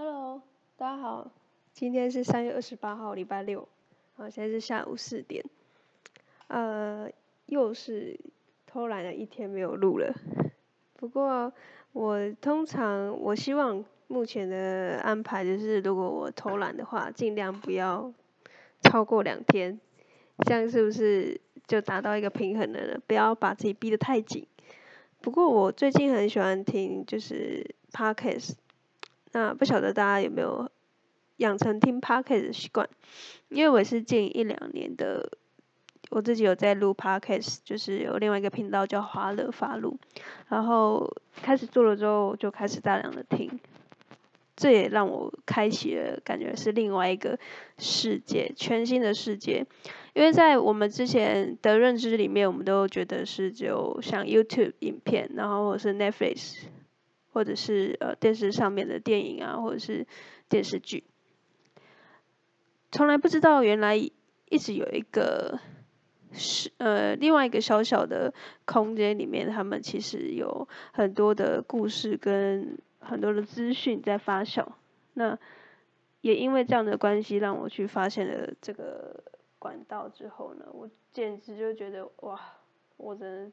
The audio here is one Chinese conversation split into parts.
Hello，大家好，今天是三月二十八号，礼拜六，啊，现在是下午四点，呃，又是偷懒的一天没有录了。不过我通常我希望目前的安排就是，如果我偷懒的话，尽量不要超过两天，这样是不是就达到一个平衡了呢？不要把自己逼得太紧。不过我最近很喜欢听就是 Podcast。那不晓得大家有没有养成听 podcast 的习惯？因为我是近一两年的，我自己有在录 podcast，就是有另外一个频道叫华乐发录，然后开始做了之后就开始大量的听，这也让我开启了感觉是另外一个世界，全新的世界。因为在我们之前的认知里面，我们都觉得是只有像 YouTube 影片，然后或是 Netflix。或者是呃电视上面的电影啊，或者是电视剧，从来不知道原来一直有一个是呃另外一个小小的空间里面，他们其实有很多的故事跟很多的资讯在发酵。那也因为这样的关系，让我去发现了这个管道之后呢，我简直就觉得哇，我真的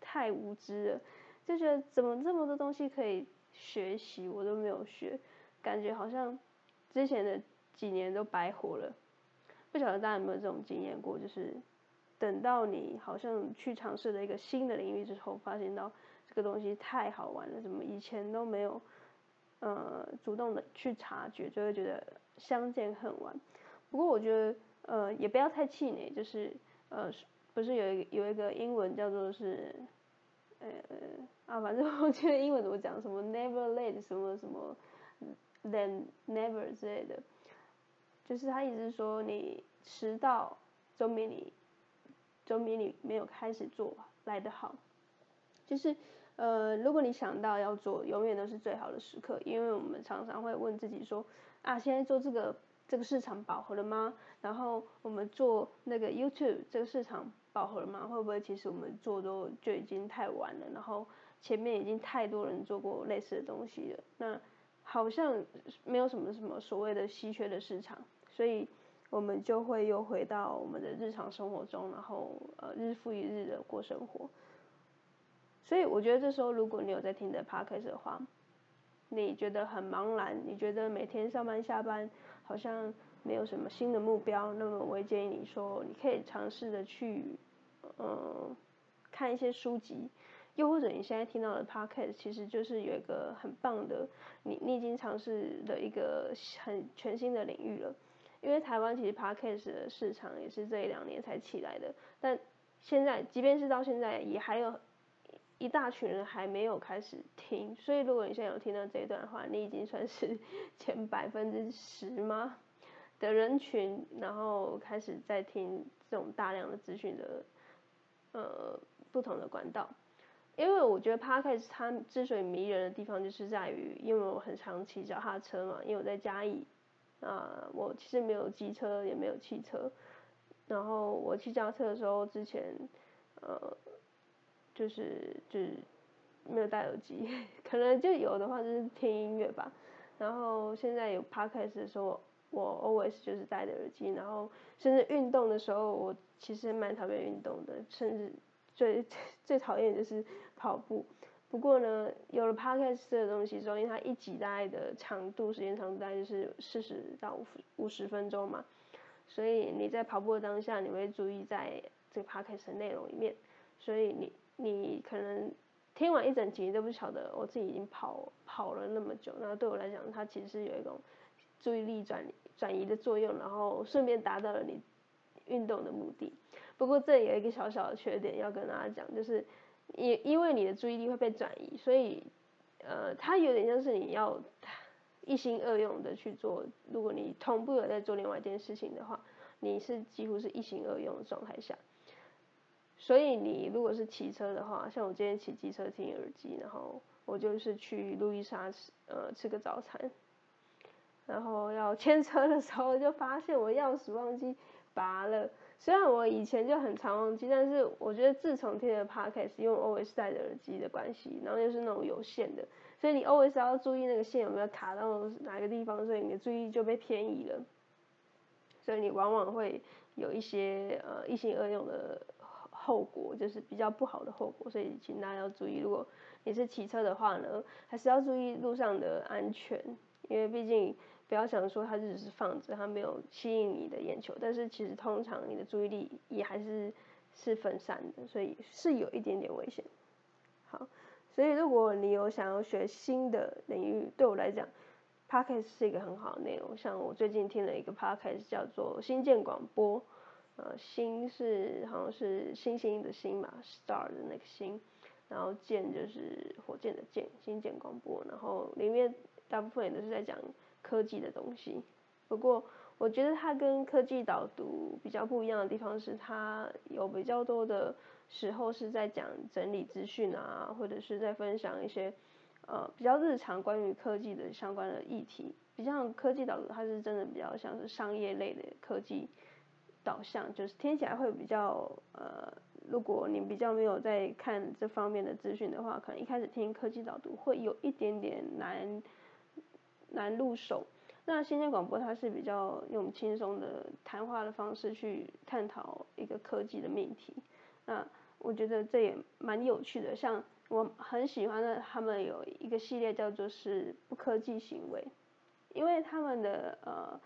太无知了。就觉得怎么这么多东西可以学习，我都没有学，感觉好像之前的几年都白活了。不晓得大家有没有这种经验过？就是等到你好像去尝试了一个新的领域之后，发现到这个东西太好玩了，怎么以前都没有呃主动的去察觉，就会觉得相见恨晚。不过我觉得呃也不要太气馁，就是呃不是有一有一个英文叫做是。呃啊，反正我觉得英文怎么讲，什么 never late，什么什么 then never 之类的，就是他意思是说你迟到总比你总比你没有开始做来的好。就是呃，如果你想到要做，永远都是最好的时刻，因为我们常常会问自己说啊，现在做这个这个市场饱和了吗？然后我们做那个 YouTube 这个市场。饱和了吗？会不会其实我们做都就已经太晚了？然后前面已经太多人做过类似的东西了，那好像没有什么什么所谓的稀缺的市场，所以我们就会又回到我们的日常生活中，然后呃日复一日的过生活。所以我觉得这时候如果你有在听的 podcast 的话，你觉得很茫然，你觉得每天上班下班好像。没有什么新的目标，那么我会建议你说，你可以尝试的去，嗯，看一些书籍，又或者你现在听到的 podcast，其实就是有一个很棒的，你你已经尝试的一个很全新的领域了。因为台湾其实 podcast 的市场也是这一两年才起来的，但现在即便是到现在，也还有一大群人还没有开始听。所以如果你现在有听到这一段话，你已经算是 前百分之十吗？的人群，然后开始在听这种大量的资讯的，呃，不同的管道。因为我觉得 Podcast 它之所以迷人的地方，就是在于，因为我很常骑脚踏车嘛，因为我在嘉义，啊，我其实没有机车，也没有汽车。然后我骑脚踏车的时候，之前，呃，就是就是没有戴耳机，可能就有的话就是听音乐吧。然后现在有 Podcast 的时候。我 always 就是戴着耳机，然后甚至运动的时候，我其实蛮讨厌运动的，甚至最 最讨厌就是跑步。不过呢，有了 podcast 的东西之后，因为它一集大概的长度时间长度大概就是四十到五五十分钟嘛，所以你在跑步的当下，你会注意在这个 podcast 的内容里面，所以你你可能听完一整集都不晓得我自己已经跑跑了那么久，那对我来讲，它其实是有一种注意力转转移的作用，然后顺便达到了你运动的目的。不过这有一个小小的缺点要跟大家讲，就是因因为你的注意力会被转移，所以呃，它有点像是你要一心二用的去做。如果你同步有在做另外一件事情的话，你是几乎是一心二用的状态下。所以你如果是骑车的话，像我今天骑机车听耳机，然后我就是去路易莎吃呃吃个早餐。然后要牵车的时候，就发现我钥匙忘记拔了，虽然我以前就很常忘记，但是我觉得自从听了 podcast 用 always 戴着耳机的关系，然后又是那种有线的，所以你 always 要注意那个线有没有卡到哪个地方，所以你的注意就被偏移了，所以你往往会有一些呃一心二用的后果，就是比较不好的后果，所以请大家要注意，如果你是骑车的话呢，还是要注意路上的安全，因为毕竟。不要想说它只是放着，它没有吸引你的眼球，但是其实通常你的注意力也还是是分散的，所以是有一点点危险。好，所以如果你有想要学新的领域，对我来讲，podcast 是一个很好的内容。像我最近听了一个 podcast 叫做新建广播，呃，星是好像是星星的星嘛，star 的那个星，然后建就是火箭的箭，新建广播，然后里面大部分也都是在讲。科技的东西，不过我觉得它跟科技导读比较不一样的地方是，它有比较多的时候是在讲整理资讯啊，或者是在分享一些呃比较日常关于科技的相关的议题。比较科技导读，它是真的比较像是商业类的科技导向，就是听起来会比较呃，如果你比较没有在看这方面的资讯的话，可能一开始听科技导读会有一点点难。难入手。那新鲜广播它是比较用轻松的谈话的方式去探讨一个科技的命题。那我觉得这也蛮有趣的。像我很喜欢的，他们有一个系列叫做是不科技行为，因为他们的呃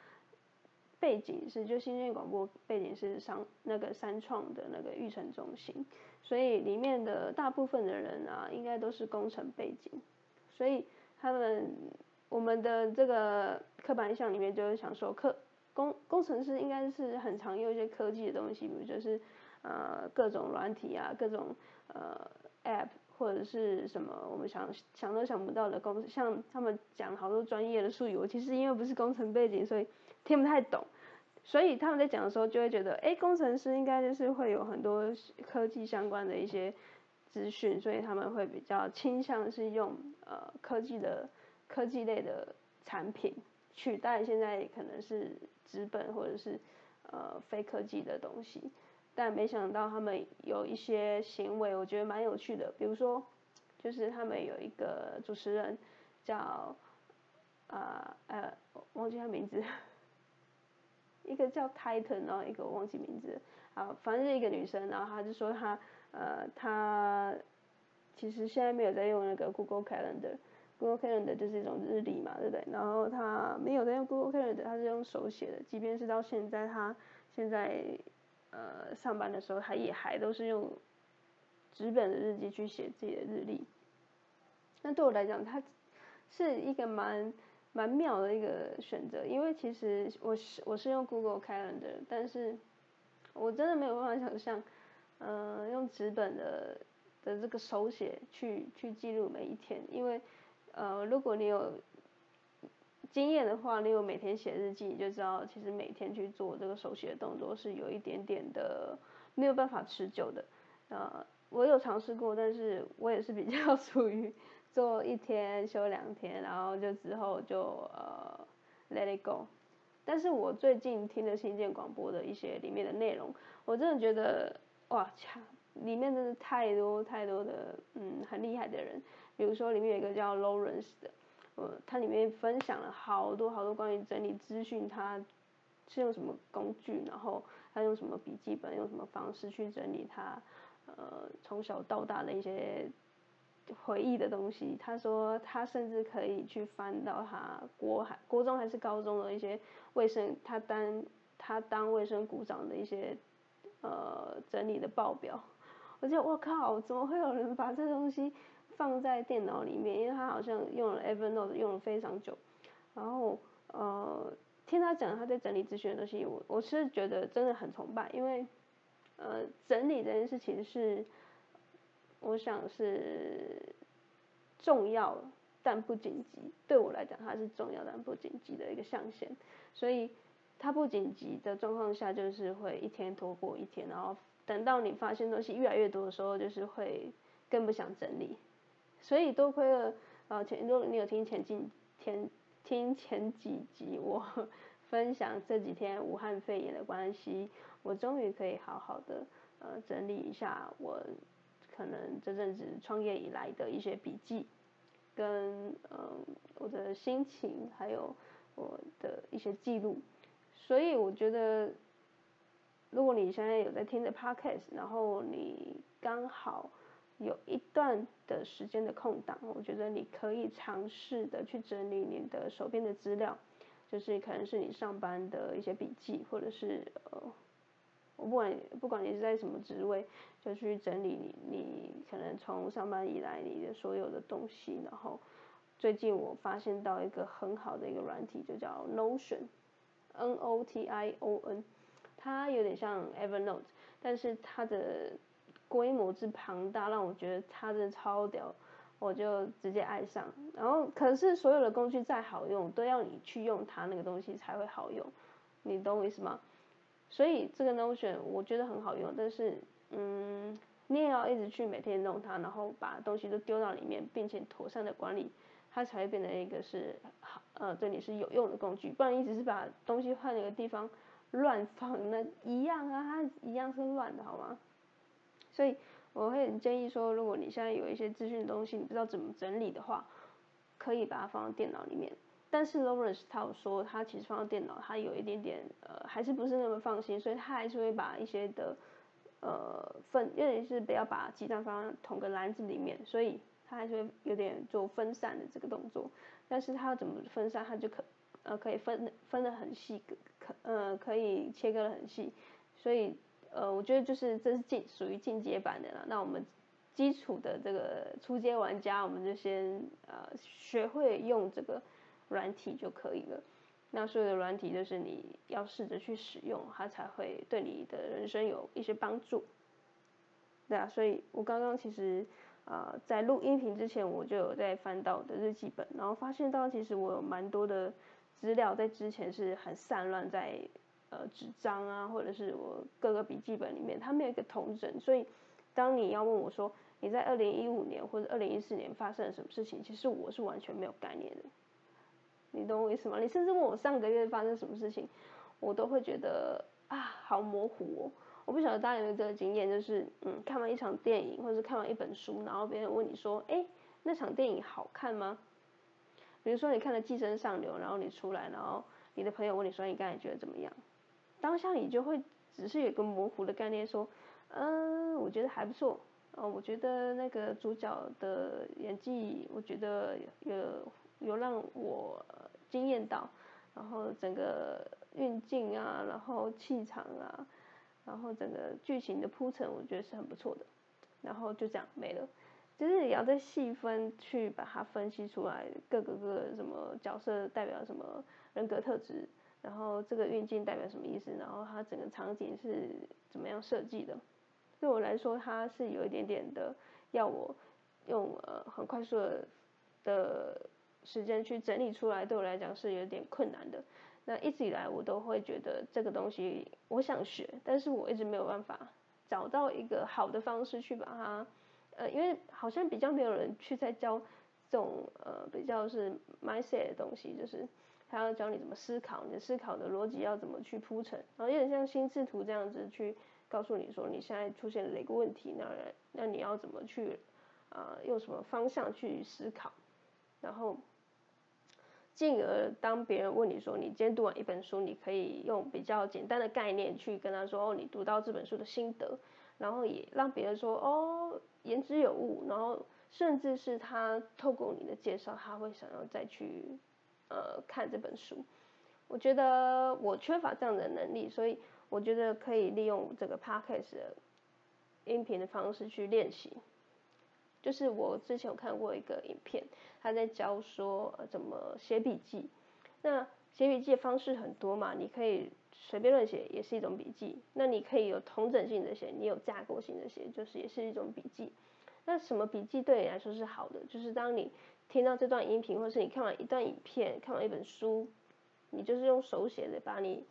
背景是就新鲜广播背景是商那个三创的那个育成中心，所以里面的大部分的人啊，应该都是工程背景，所以他们。我们的这个刻板印象里面就是想说，科工工程师应该是很常用一些科技的东西，比如就是呃各种软体啊，各种呃 app 或者是什么我们想想都想不到的工，像他们讲好多专业的术语，我其实因为不是工程背景，所以听不太懂，所以他们在讲的时候就会觉得，哎，工程师应该就是会有很多科技相关的一些资讯，所以他们会比较倾向是用呃科技的。科技类的产品取代现在可能是纸本或者是呃非科技的东西，但没想到他们有一些行为，我觉得蛮有趣的。比如说，就是他们有一个主持人叫啊呃忘记他名字，一个叫 Titan，然后一个我忘记名字，啊反正是一个女生，然后她就说她呃她其实现在没有在用那个 Google Calendar。Google Calendar 就是一种日历嘛，对不对？然后她没有在用 Google Calendar，她是用手写的。即便是到现在，她现在呃上班的时候，她也还都是用纸本的日记去写自己的日历。那对我来讲，它是一个蛮蛮妙的一个选择，因为其实我是我是用 Google Calendar，但是我真的没有办法想象，呃，用纸本的的这个手写去去记录每一天，因为。呃，如果你有经验的话，你有每天写日记，你就知道，其实每天去做这个手写的动作是有一点点的没有办法持久的。呃，我有尝试过，但是我也是比较 属于做一天休两天，然后就之后就呃 let it go。但是我最近听了新建广播的一些里面的内容，我真的觉得哇，强，里面真的太多太多的嗯很厉害的人。比如说里面有一个叫 Lawrence 的，呃，它里面分享了好多好多关于整理资讯，他是用什么工具，然后他用什么笔记本，用什么方式去整理他呃从小到大的一些回忆的东西。他说他甚至可以去翻到他国还国中还是高中的一些卫生，他当他当卫生股长的一些呃整理的报表。我觉得我靠，怎么会有人把这东西？放在电脑里面，因为他好像用了 Evernote 用了非常久，然后呃听他讲他在整理资讯的东西，我我是觉得真的很崇拜，因为呃整理这件事情是我想是重要但不紧急，对我来讲它是重要但不紧急的一个象限，所以它不紧急的状况下就是会一天拖过一天，然后等到你发现东西越来越多的时候，就是会更不想整理。所以多亏了呃前，如果你有听前几天听前几集我分享这几天武汉肺炎的关系，我终于可以好好的呃整理一下我可能这阵子创业以来的一些笔记，跟嗯我的心情，还有我的一些记录。所以我觉得，如果你现在有在听的 podcast，然后你刚好有一段的时间的空档，我觉得你可以尝试的去整理你的手边的资料。就是可能是你上班的一些笔记，或者是呃，我不管不管你是在什么职位，就去整理你你可能从上班以来你的所有的东西。然后最近我发现到一个很好的一个软体，就叫 Notion，N O T I O N，它有点像 Evernote，但是它的规模之庞大，让我觉得它真的超屌。我就直接爱上，然后可是所有的工具再好用，都要你去用它那个东西才会好用，你懂我意思吗？所以这个 Notion 我觉得很好用，但是嗯，你也要一直去每天弄它，然后把东西都丢到里面，并且妥善的管理，它才会变成一个是好呃对你是有用的工具，不然你只是把东西换一个地方乱放，那一样啊，它一样是乱的好吗？所以。我会很建议说，如果你现在有一些资讯东西，你不知道怎么整理的话，可以把它放到电脑里面。但是 Lawrence 他有说，他其实放到电脑，他有一点点呃，还是不是那么放心，所以他还是会把一些的呃分，有点是不要把鸡蛋放在同个篮子里面，所以他还是会有点做分散的这个动作。但是他要怎么分散，他就可呃可以分分的很细，可呃可以切割的很细，所以。呃，我觉得就是这是进属于进阶版的了。那我们基础的这个初阶玩家，我们就先呃学会用这个软体就可以了。那所有的软体就是你要试着去使用，它才会对你的人生有一些帮助。对啊，所以我刚刚其实啊在录音频之前，我就有在翻到我的日记本，然后发现到其实我有蛮多的资料在之前是很散乱在。呃，纸张啊，或者是我各个笔记本里面，它没有一个同整，所以当你要问我说你在二零一五年或者二零一四年发生了什么事情，其实我是完全没有概念的。你懂我意思吗？你甚至问我上个月发生什么事情，我都会觉得啊，好模糊哦。我不晓得大家有没有这个经验，就是嗯，看完一场电影或者是看完一本书，然后别人问你说，哎，那场电影好看吗？比如说你看了《寄生上流》，然后你出来，然后你的朋友问你说，你刚才觉得怎么样？当下你就会只是有个模糊的概念，说，嗯，我觉得还不错，哦，我觉得那个主角的演技，我觉得有有让我惊艳到，然后整个运镜啊，然后气场啊，然后整个剧情的铺陈，我觉得是很不错的，然后就这样没了，就是你要再细分去把它分析出来，各个个什么角色代表什么人格特质。然后这个运镜代表什么意思？然后它整个场景是怎么样设计的？对我来说，它是有一点点的要我用呃很快速的的时间去整理出来，对我来讲是有点困难的。那一直以来我都会觉得这个东西我想学，但是我一直没有办法找到一个好的方式去把它呃，因为好像比较没有人去在教这种呃比较是 mindset 的东西，就是。他要教你怎么思考，你的思考的逻辑要怎么去铺陈，然后有点像心智图这样子去告诉你说你现在出现了哪个问题，那那你要怎么去啊用什么方向去思考，然后进而当别人问你说你今天读完一本书，你可以用比较简单的概念去跟他说哦你读到这本书的心得，然后也让别人说哦言之有物，然后甚至是他透过你的介绍，他会想要再去。呃，看这本书，我觉得我缺乏这样的能力，所以我觉得可以利用这个 podcast 的音频的方式去练习。就是我之前有看过一个影片，他在教说怎么写笔记。那写笔记的方式很多嘛，你可以随便乱写，也是一种笔记。那你可以有同整性的写，你有架构性的写，就是也是一种笔记。那什么笔记对你来说是好的？就是当你听到这段音频，或是你看完一段影片、看完一本书，你就是用手写的把你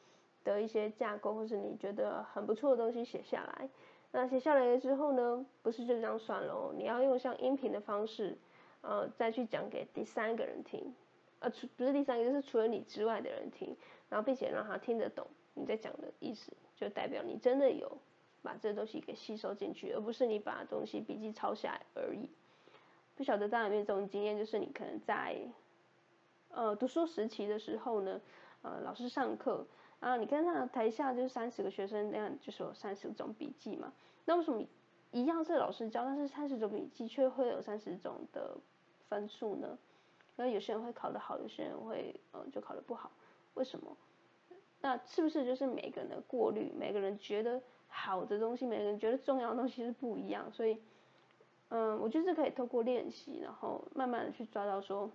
的一些架构，或是你觉得很不错的东西写下来。那写下来了之后呢，不是就这样算了哦，你要用像音频的方式，呃，再去讲给第三个人听。呃，除不是第三个，就是除了你之外的人听，然后并且让他听得懂你在讲的意思，就代表你真的有把这东西给吸收进去，而不是你把东西笔记抄下来而已。不晓得大家有没有这种经验，就是你可能在呃读书时期的时候呢，呃老师上课，啊你看他台下就是三十个学生那样，就是有三十种笔记嘛，那为什么一样是老师教，但是三十种笔记却会有三十种的分数呢？那有些人会考得好，有些人会呃就考得不好，为什么？那是不是就是每个人的过滤，每个人觉得好的东西，每个人觉得重要的东西是不一样，所以。嗯，我就是可以透过练习，然后慢慢的去抓到说，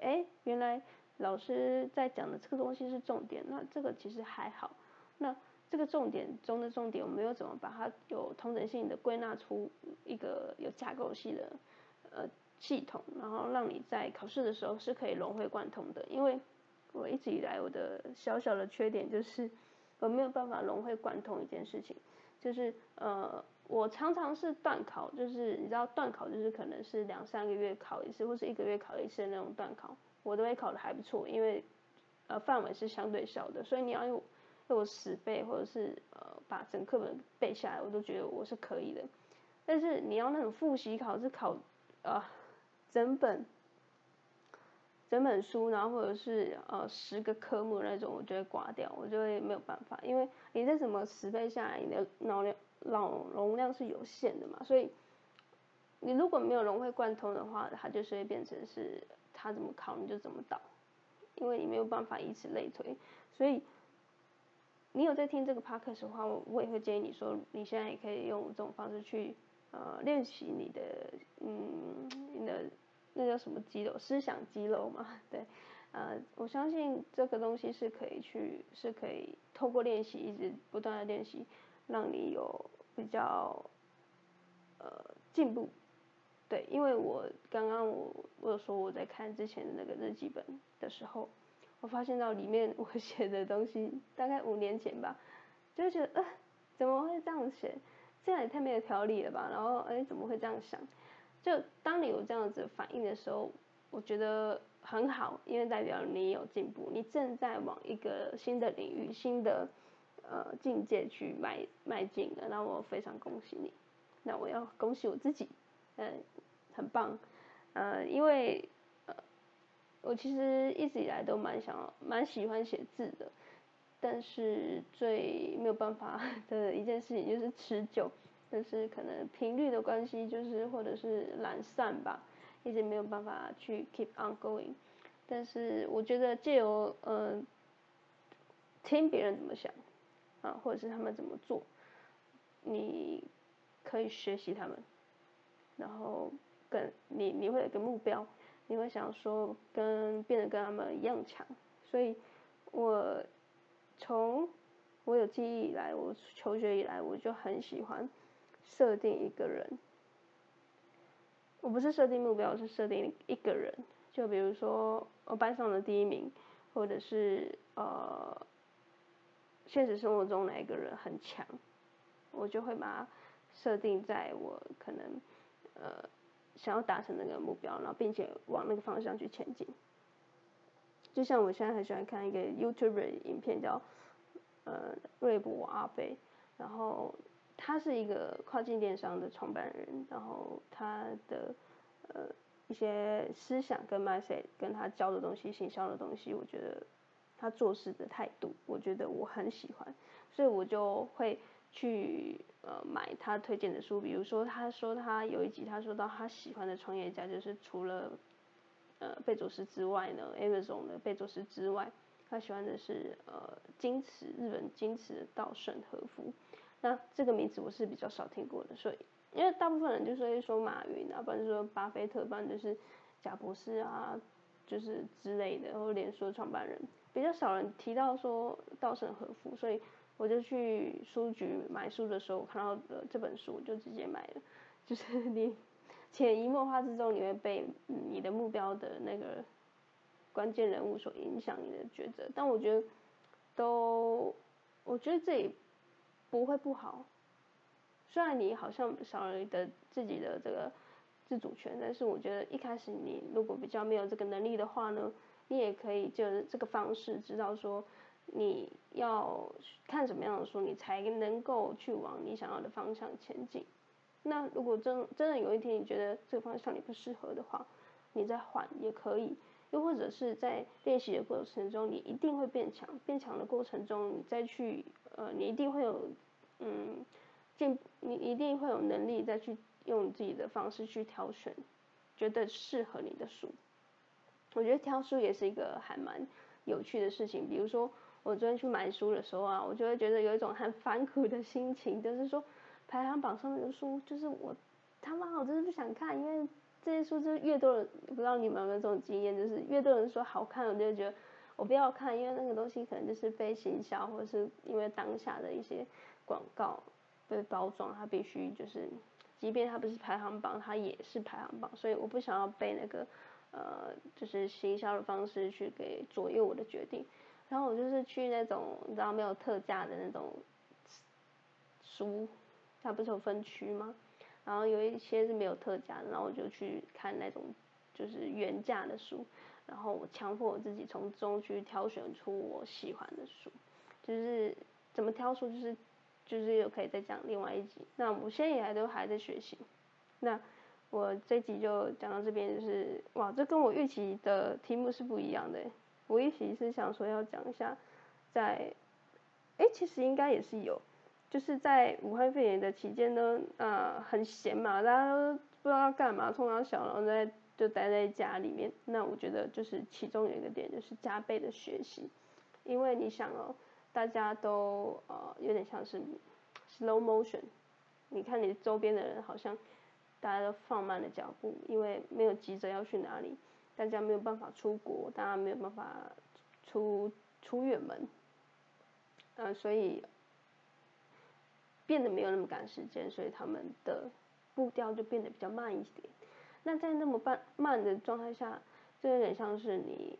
哎，原来老师在讲的这个东西是重点，那这个其实还好。那这个重点中的重点，我们又怎么把它有同等性的归纳出一个有架构系的呃系统，然后让你在考试的时候是可以融会贯通的。因为我一直以来我的小小的缺点就是我没有办法融会贯通一件事情，就是呃。我常常是断考，就是你知道断考就是可能是两三个月考一次，或是一个月考一次的那种断考，我都会考的还不错，因为呃范围是相对小的，所以你要用用死背或者是呃把整课本背下来，我都觉得我是可以的。但是你要那种复习考是考呃整本整本书，然后或者是呃十个科目那种，我就会挂掉，我就会没有办法，因为你在什么死背下来，你的脑量。脑容量是有限的嘛，所以你如果没有融会贯通的话，它就是会变成是他怎么考你就怎么导，因为你没有办法以此类推。所以你有在听这个 p o d c s 的话，我也会建议你说，你现在也可以用这种方式去呃练习你的嗯你的那叫什么肌肉，思想肌肉嘛，对，呃，我相信这个东西是可以去是可以透过练习一直不断的练习。让你有比较呃进步，对，因为我刚刚我我有说我在看之前的那个日记本的时候，我发现到里面我 写的东西大概五年前吧，就觉得呃怎么会这样写，这样也太没有条理了吧，然后哎怎么会这样想？就当你有这样子反应的时候，我觉得很好，因为代表你有进步，你正在往一个新的领域、新的。呃，境界去迈迈进的，那我非常恭喜你。那我要恭喜我自己，嗯，很棒。呃，因为呃，我其实一直以来都蛮想、蛮喜欢写字的，但是最没有办法 的一件事情就是持久，但是可能频率的关系，就是或者是懒散吧，一直没有办法去 keep on going。但是我觉得借由呃，听别人怎么想。啊，或者是他们怎么做，你可以学习他们，然后跟你你会有个目标，你会想说跟变得跟他们一样强，所以我从我有记忆以来，我求学以来，我就很喜欢设定一个人，我不是设定目标，我是设定一个人，就比如说我班上的第一名，或者是呃。现实生活中哪一个人很强，我就会把它设定在我可能呃想要达成那个目标，然后并且往那个方向去前进。就像我现在很喜欢看一个 YouTube 影片，叫呃瑞博阿贝，然后他是一个跨境电商的创办人，然后他的呃一些思想跟 mindset 跟他教的东西、行销的东西，我觉得。他做事的态度，我觉得我很喜欢，所以我就会去呃买他推荐的书。比如说，他说他有一集他说到他喜欢的创业家，就是除了呃贝佐斯之外呢，Amazon 的贝佐斯之外，他喜欢的是呃金池日本金池的稻盛和夫。那这个名字我是比较少听过的，所以因为大部分人就是会说马云啊，不然就说巴菲特，不然就是贾博士啊，就是之类的，或者连锁创办人。比较少人提到说稻盛和夫，所以我就去书局买书的时候，我看到的这本书我就直接买了。就是 你潜移默化之中，你会被你的目标的那个关键人物所影响你的抉择。但我觉得都，我觉得这也不会不好。虽然你好像少了的自己的这个自主权。但是我觉得一开始你如果比较没有这个能力的话呢，你也可以就是这个方式知道说你要看什么样的书，你才能够去往你想要的方向前进。那如果真真的有一天你觉得这个方向你不适合的话，你再换也可以。又或者是在练习的过程中，你一定会变强。变强的过程中，你再去呃，你一定会有嗯进，你一定会有能力再去用自己的方式去挑选，觉得适合你的书。我觉得挑书也是一个还蛮有趣的事情。比如说我昨天去买书的时候啊，我就会觉得有一种很反骨的心情，就是说排行榜上面的书，就是我他妈我真的不想看，因为。这些书就是越多人，不知道你们有没有这种经验，就是越多人说好看，我就觉得我不要看，因为那个东西可能就是被行销，或者是因为当下的一些广告被包装，它必须就是，即便它不是排行榜，它也是排行榜，所以我不想要被那个呃，就是行销的方式去给左右我的决定。然后我就是去那种你知道没有特价的那种书，它不是有分区吗？然后有一些是没有特价的，然后我就去看那种就是原价的书，然后我强迫我自己从中去挑选出我喜欢的书，就是怎么挑书，就是就是又可以再讲另外一集。那我现在也还都还在学习，那我这集就讲到这边，就是哇，这跟我预期的题目是不一样的。我预期是想说要讲一下，在，哎，其实应该也是有。就是在武汉肺炎的期间呢，啊，很闲嘛，大家都不知道干嘛，通常小然在就待在家里面。那我觉得就是其中有一个点就是加倍的学习，因为你想哦，大家都呃有点像是 slow motion，你看你周边的人好像大家都放慢了脚步，因为没有急着要去哪里，大家没有办法出国，大家没有办法出出远门，呃，所以。变得没有那么赶时间，所以他们的步调就变得比较慢一点。那在那么慢慢的状态下，就有点像是你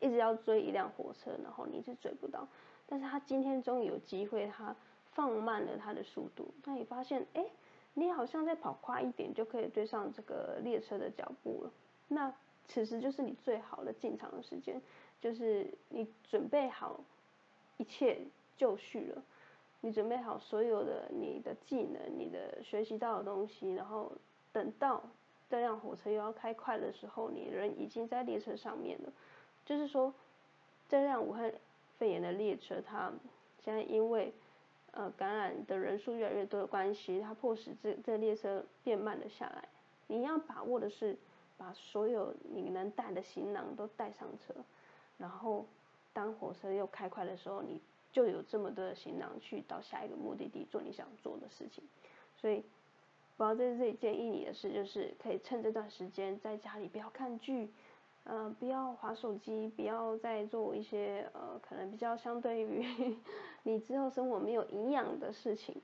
一直要追一辆火车，然后你一直追不到。但是他今天终于有机会，他放慢了他的速度，那你发现，哎，你好像在跑快一点就可以追上这个列车的脚步了。那此时就是你最好的进场的时间，就是你准备好一切就绪了。你准备好所有的你的技能，你的学习到的东西，然后等到这辆火车又要开快的时候，你人已经在列车上面了。就是说，这辆武汉肺炎的列车，它现在因为呃感染的人数越来越多的关系，它迫使这这列车变慢了下来。你要把握的是，把所有你能带的行囊都带上车，然后当火车又开快的时候，你。就有这么多的行囊去到下一个目的地做你想做的事情，所以我要在这里建议你的事，就是可以趁这段时间在家里不要看剧，呃，不要划手机，不要再做一些呃可能比较相对于 你之后生活没有营养的事情，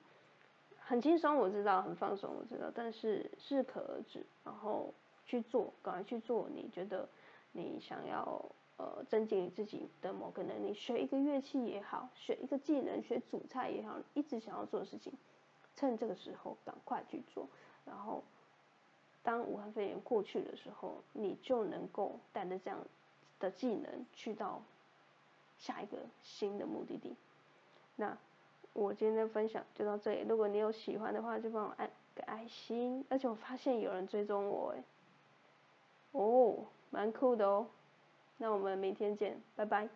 很轻松我知道，很放松我知道，但是适可而止，然后去做，赶快去做你觉得你想要。呃，增进你自己的某个能力，学一个乐器也好，学一个技能，学煮菜也好，一直想要做的事情，趁这个时候赶快去做。然后，当武汉肺炎过去的时候，你就能够带着这样的技能去到下一个新的目的地。那我今天的分享就到这里，如果你有喜欢的话，就帮我按个爱心。而且我发现有人追踪我，哎，哦，蛮酷的哦。那我们明天见，拜拜。